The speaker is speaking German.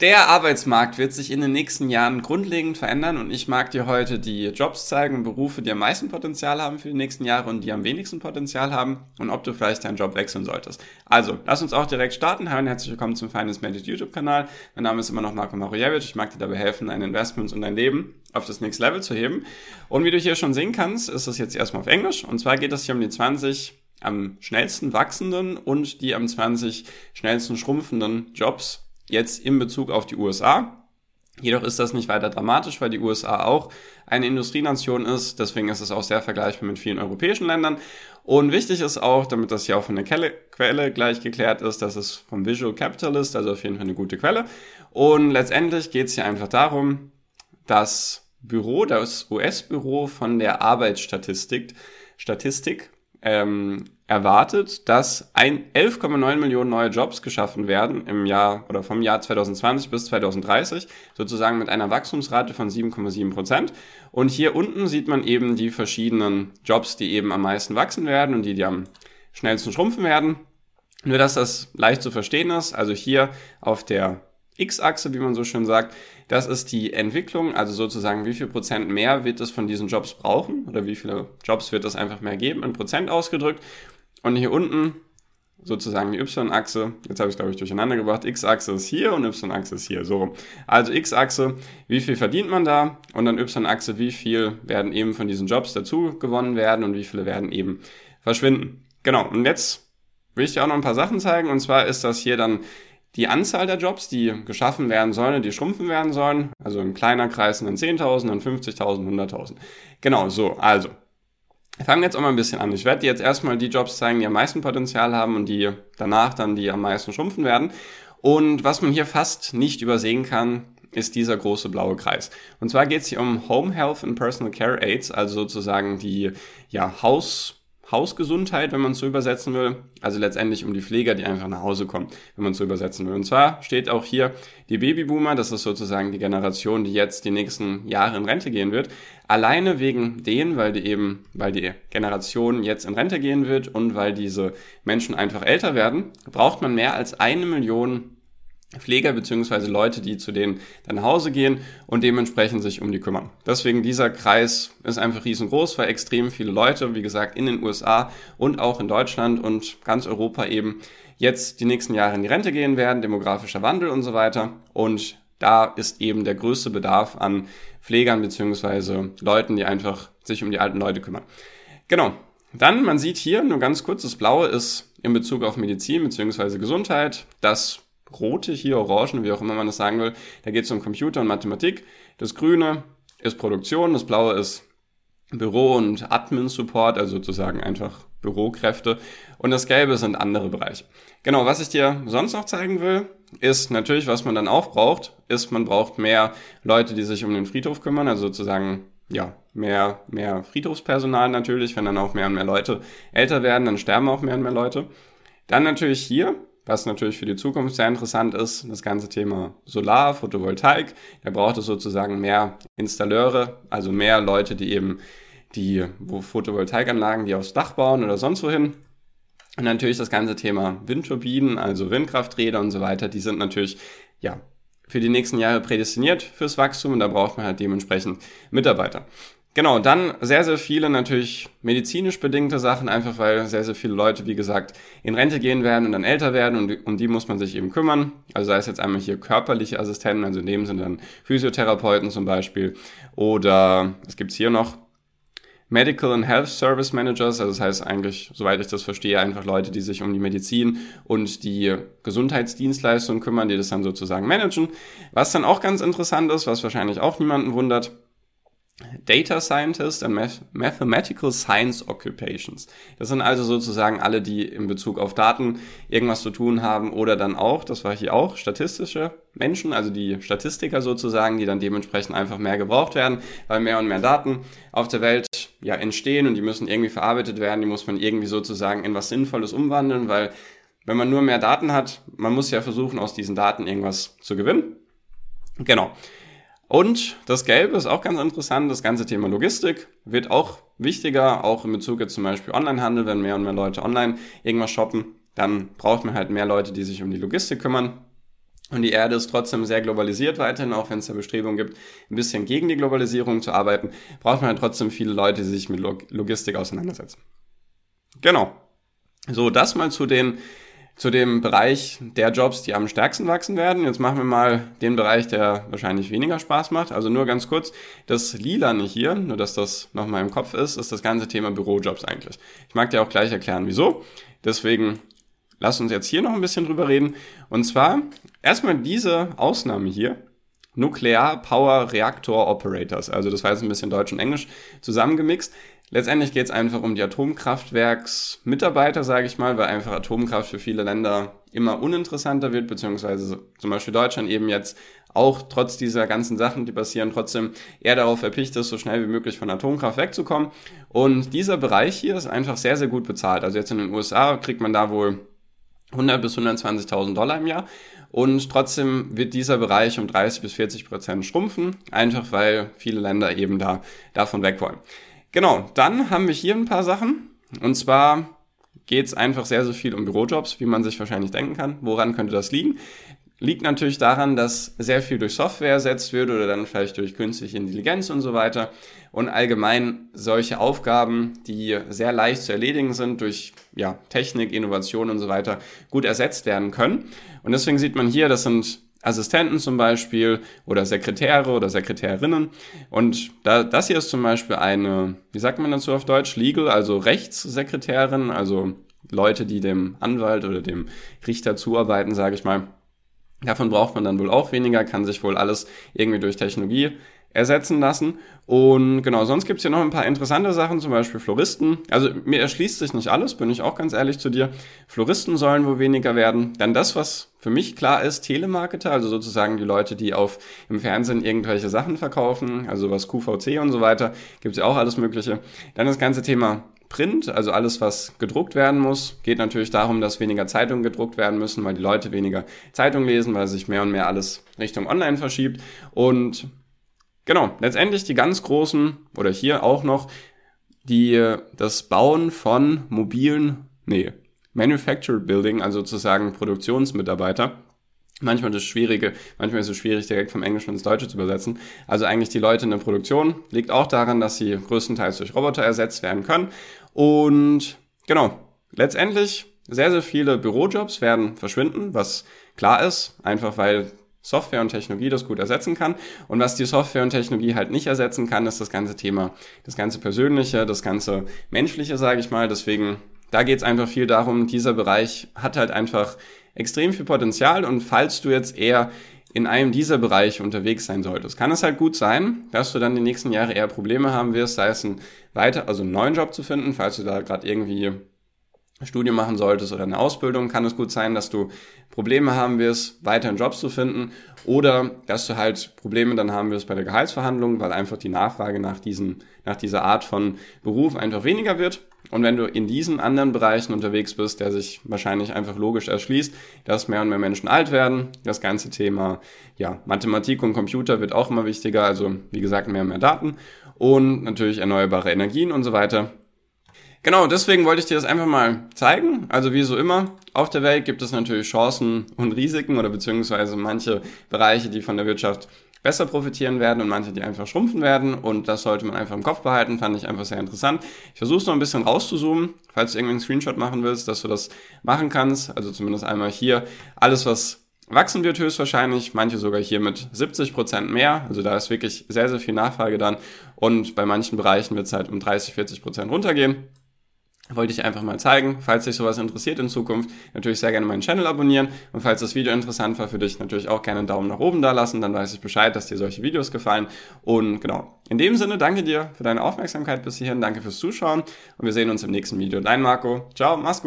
Der Arbeitsmarkt wird sich in den nächsten Jahren grundlegend verändern und ich mag dir heute die Jobs zeigen und Berufe, die am meisten Potenzial haben für die nächsten Jahre und die am wenigsten Potenzial haben und ob du vielleicht deinen Job wechseln solltest. Also, lass uns auch direkt starten. Hallo und herzlich willkommen zum Finance Magic YouTube-Kanal. Mein Name ist immer noch Marco Marujewicz. Ich mag dir dabei helfen, deine Investments und dein Leben auf das nächste Level zu heben. Und wie du hier schon sehen kannst, ist es jetzt erstmal auf Englisch. Und zwar geht es hier um die 20 am schnellsten wachsenden und die am 20 schnellsten schrumpfenden Jobs jetzt in Bezug auf die USA. Jedoch ist das nicht weiter dramatisch, weil die USA auch eine Industrienation ist. Deswegen ist es auch sehr vergleichbar mit vielen europäischen Ländern. Und wichtig ist auch, damit das hier auch von der Quelle gleich geklärt ist, dass es vom Visual Capitalist, also auf jeden Fall eine gute Quelle. Und letztendlich geht es hier einfach darum, das Büro, das US-Büro von der Arbeitsstatistik, Statistik, ähm, erwartet, dass 11,9 Millionen neue Jobs geschaffen werden im Jahr oder vom Jahr 2020 bis 2030, sozusagen mit einer Wachstumsrate von 7,7 Prozent. Und hier unten sieht man eben die verschiedenen Jobs, die eben am meisten wachsen werden und die, die am schnellsten schrumpfen werden. Nur dass das leicht zu verstehen ist, also hier auf der X-Achse, wie man so schön sagt, das ist die Entwicklung, also sozusagen, wie viel Prozent mehr wird es von diesen Jobs brauchen oder wie viele Jobs wird es einfach mehr geben, in Prozent ausgedrückt. Und hier unten sozusagen die Y-Achse, jetzt habe ich es glaube ich durcheinander gebracht, X-Achse ist hier und Y-Achse ist hier, so rum. Also X-Achse, wie viel verdient man da und dann Y-Achse, wie viel werden eben von diesen Jobs dazu gewonnen werden und wie viele werden eben verschwinden. Genau, und jetzt will ich dir auch noch ein paar Sachen zeigen und zwar ist das hier dann die Anzahl der Jobs, die geschaffen werden sollen, die schrumpfen werden sollen, also in kleiner Kreis dann 10.000, dann 50.000, 100.000. Genau, so, also. Wir fangen jetzt auch mal ein bisschen an. Ich werde dir jetzt erstmal die Jobs zeigen, die am meisten Potenzial haben und die danach dann die am meisten schrumpfen werden. Und was man hier fast nicht übersehen kann, ist dieser große blaue Kreis. Und zwar geht es hier um Home Health and Personal Care Aids, also sozusagen die ja, Haus Hausgesundheit, wenn man es so übersetzen will. Also letztendlich um die Pfleger, die einfach nach Hause kommen, wenn man es so übersetzen will. Und zwar steht auch hier die Babyboomer, das ist sozusagen die Generation, die jetzt die nächsten Jahre in Rente gehen wird. Alleine wegen denen, weil die eben, weil die Generation jetzt in Rente gehen wird und weil diese Menschen einfach älter werden, braucht man mehr als eine Million Pfleger beziehungsweise Leute, die zu denen dann nach Hause gehen und dementsprechend sich um die kümmern. Deswegen dieser Kreis ist einfach riesengroß, weil extrem viele Leute, wie gesagt, in den USA und auch in Deutschland und ganz Europa eben jetzt die nächsten Jahre in die Rente gehen werden, demografischer Wandel und so weiter. Und da ist eben der größte Bedarf an Pflegern beziehungsweise Leuten, die einfach sich um die alten Leute kümmern. Genau. Dann, man sieht hier nur ganz kurz, das Blaue ist in Bezug auf Medizin beziehungsweise Gesundheit. Das rote hier, orange, wie auch immer man das sagen will. Da geht es um Computer und Mathematik. Das grüne ist Produktion, das blaue ist Büro- und Admin-Support, also sozusagen einfach Bürokräfte. Und das gelbe sind andere Bereiche. Genau, was ich dir sonst noch zeigen will, ist natürlich, was man dann auch braucht, ist, man braucht mehr Leute, die sich um den Friedhof kümmern, also sozusagen ja, mehr, mehr Friedhofspersonal natürlich, wenn dann auch mehr und mehr Leute älter werden, dann sterben auch mehr und mehr Leute. Dann natürlich hier was natürlich für die Zukunft sehr interessant ist, das ganze Thema Solar, Photovoltaik. Da braucht es sozusagen mehr Installateure, also mehr Leute, die eben die Photovoltaikanlagen, die aufs Dach bauen oder sonst wohin. Und natürlich das ganze Thema Windturbinen, also Windkrafträder und so weiter, die sind natürlich, ja, für die nächsten Jahre prädestiniert fürs Wachstum und da braucht man halt dementsprechend Mitarbeiter. Genau, dann sehr, sehr viele natürlich medizinisch bedingte Sachen, einfach weil sehr, sehr viele Leute, wie gesagt, in Rente gehen werden und dann älter werden und um die muss man sich eben kümmern. Also sei es jetzt einmal hier körperliche Assistenten, also in dem Sinne dann Physiotherapeuten zum Beispiel. Oder es gibt's hier noch Medical and Health Service Managers, also das heißt eigentlich, soweit ich das verstehe, einfach Leute, die sich um die Medizin und die Gesundheitsdienstleistungen kümmern, die das dann sozusagen managen. Was dann auch ganz interessant ist, was wahrscheinlich auch niemanden wundert, Data Scientist and Mathematical Science Occupations. Das sind also sozusagen alle, die in Bezug auf Daten irgendwas zu tun haben oder dann auch, das war hier auch, statistische Menschen, also die Statistiker sozusagen, die dann dementsprechend einfach mehr gebraucht werden, weil mehr und mehr Daten auf der Welt ja entstehen und die müssen irgendwie verarbeitet werden, die muss man irgendwie sozusagen in was Sinnvolles umwandeln, weil wenn man nur mehr Daten hat, man muss ja versuchen, aus diesen Daten irgendwas zu gewinnen. Genau. Und das Gelbe ist auch ganz interessant, das ganze Thema Logistik wird auch wichtiger, auch in Bezug jetzt zum Beispiel Onlinehandel, wenn mehr und mehr Leute online irgendwas shoppen, dann braucht man halt mehr Leute, die sich um die Logistik kümmern. Und die Erde ist trotzdem sehr globalisiert weiterhin, auch wenn es da Bestrebungen gibt, ein bisschen gegen die Globalisierung zu arbeiten, braucht man halt trotzdem viele Leute, die sich mit Logistik auseinandersetzen. Genau. So, das mal zu den zu dem Bereich der Jobs, die am stärksten wachsen werden. Jetzt machen wir mal den Bereich, der wahrscheinlich weniger Spaß macht. Also nur ganz kurz, das Lilane hier, nur dass das nochmal im Kopf ist, ist das ganze Thema Bürojobs eigentlich. Ich mag dir auch gleich erklären, wieso. Deswegen lass uns jetzt hier noch ein bisschen drüber reden. Und zwar erstmal diese Ausnahme hier. Nuclear Power Reactor Operators. Also das war jetzt ein bisschen Deutsch und Englisch zusammengemixt. Letztendlich geht es einfach um die Atomkraftwerksmitarbeiter, sage ich mal, weil einfach Atomkraft für viele Länder immer uninteressanter wird, beziehungsweise zum Beispiel Deutschland eben jetzt auch trotz dieser ganzen Sachen, die passieren, trotzdem eher darauf erpicht ist, so schnell wie möglich von Atomkraft wegzukommen. Und dieser Bereich hier ist einfach sehr, sehr gut bezahlt. Also jetzt in den USA kriegt man da wohl 100 bis 120.000 Dollar im Jahr. Und trotzdem wird dieser Bereich um 30 bis 40 Prozent schrumpfen, einfach weil viele Länder eben da davon weg wollen. Genau, dann haben wir hier ein paar Sachen. Und zwar geht es einfach sehr, sehr viel um Bürojobs, wie man sich wahrscheinlich denken kann. Woran könnte das liegen? Liegt natürlich daran, dass sehr viel durch Software ersetzt wird oder dann vielleicht durch künstliche Intelligenz und so weiter. Und allgemein solche Aufgaben, die sehr leicht zu erledigen sind durch ja, Technik, Innovation und so weiter, gut ersetzt werden können. Und deswegen sieht man hier, das sind Assistenten zum Beispiel oder Sekretäre oder Sekretärinnen. Und da, das hier ist zum Beispiel eine, wie sagt man dazu auf Deutsch, Legal, also Rechtssekretärin, also Leute, die dem Anwalt oder dem Richter zuarbeiten, sage ich mal. Davon braucht man dann wohl auch weniger, kann sich wohl alles irgendwie durch Technologie ersetzen lassen. Und genau, sonst gibt's hier noch ein paar interessante Sachen, zum Beispiel Floristen. Also mir erschließt sich nicht alles, bin ich auch ganz ehrlich zu dir. Floristen sollen wohl weniger werden. Dann das, was für mich klar ist, Telemarketer, also sozusagen die Leute, die auf im Fernsehen irgendwelche Sachen verkaufen, also was QVC und so weiter, gibt's ja auch alles Mögliche. Dann das ganze Thema Print, also alles, was gedruckt werden muss, geht natürlich darum, dass weniger Zeitungen gedruckt werden müssen, weil die Leute weniger Zeitung lesen, weil sich mehr und mehr alles Richtung Online verschiebt. Und Genau, letztendlich die ganz großen, oder hier auch noch, die, das Bauen von mobilen, nee, Manufactured Building, also sozusagen Produktionsmitarbeiter. Manchmal das Schwierige, manchmal ist es schwierig, direkt vom Englischen ins Deutsche zu übersetzen. Also eigentlich die Leute in der Produktion liegt auch daran, dass sie größtenteils durch Roboter ersetzt werden können. Und genau, letztendlich sehr, sehr viele Bürojobs werden verschwinden, was klar ist, einfach weil Software und Technologie das gut ersetzen kann. Und was die Software und Technologie halt nicht ersetzen kann, ist das ganze Thema, das ganze Persönliche, das ganze Menschliche, sage ich mal. Deswegen, da geht es einfach viel darum, dieser Bereich hat halt einfach extrem viel Potenzial und falls du jetzt eher in einem dieser Bereiche unterwegs sein solltest, kann es halt gut sein, dass du dann die nächsten Jahre eher Probleme haben wirst, sei es ein weiter, also einen neuen Job zu finden, falls du da gerade irgendwie Studium machen solltest oder eine Ausbildung, kann es gut sein, dass du Probleme haben wirst, weiter einen Job zu finden oder dass du halt Probleme dann haben wirst bei der Gehaltsverhandlung, weil einfach die Nachfrage nach, diesen, nach dieser Art von Beruf einfach weniger wird. Und wenn du in diesen anderen Bereichen unterwegs bist, der sich wahrscheinlich einfach logisch erschließt, dass mehr und mehr Menschen alt werden, das ganze Thema ja, Mathematik und Computer wird auch immer wichtiger, also wie gesagt mehr und mehr Daten und natürlich erneuerbare Energien und so weiter Genau, deswegen wollte ich dir das einfach mal zeigen. Also wie so immer, auf der Welt gibt es natürlich Chancen und Risiken oder beziehungsweise manche Bereiche, die von der Wirtschaft besser profitieren werden und manche, die einfach schrumpfen werden. Und das sollte man einfach im Kopf behalten, fand ich einfach sehr interessant. Ich versuche es noch ein bisschen rauszuzoomen, falls du irgendwie einen Screenshot machen willst, dass du das machen kannst. Also zumindest einmal hier alles, was wachsen wird höchstwahrscheinlich, manche sogar hier mit 70 Prozent mehr. Also da ist wirklich sehr, sehr viel Nachfrage dann. Und bei manchen Bereichen wird es halt um 30, 40 Prozent runtergehen wollte ich einfach mal zeigen. Falls dich sowas interessiert in Zukunft, natürlich sehr gerne meinen Channel abonnieren. Und falls das Video interessant war für dich, natürlich auch gerne einen Daumen nach oben da lassen. Dann weiß ich Bescheid, dass dir solche Videos gefallen. Und genau, in dem Sinne, danke dir für deine Aufmerksamkeit bis hierhin. Danke fürs Zuschauen. Und wir sehen uns im nächsten Video. Dein Marco. Ciao, mach's gut.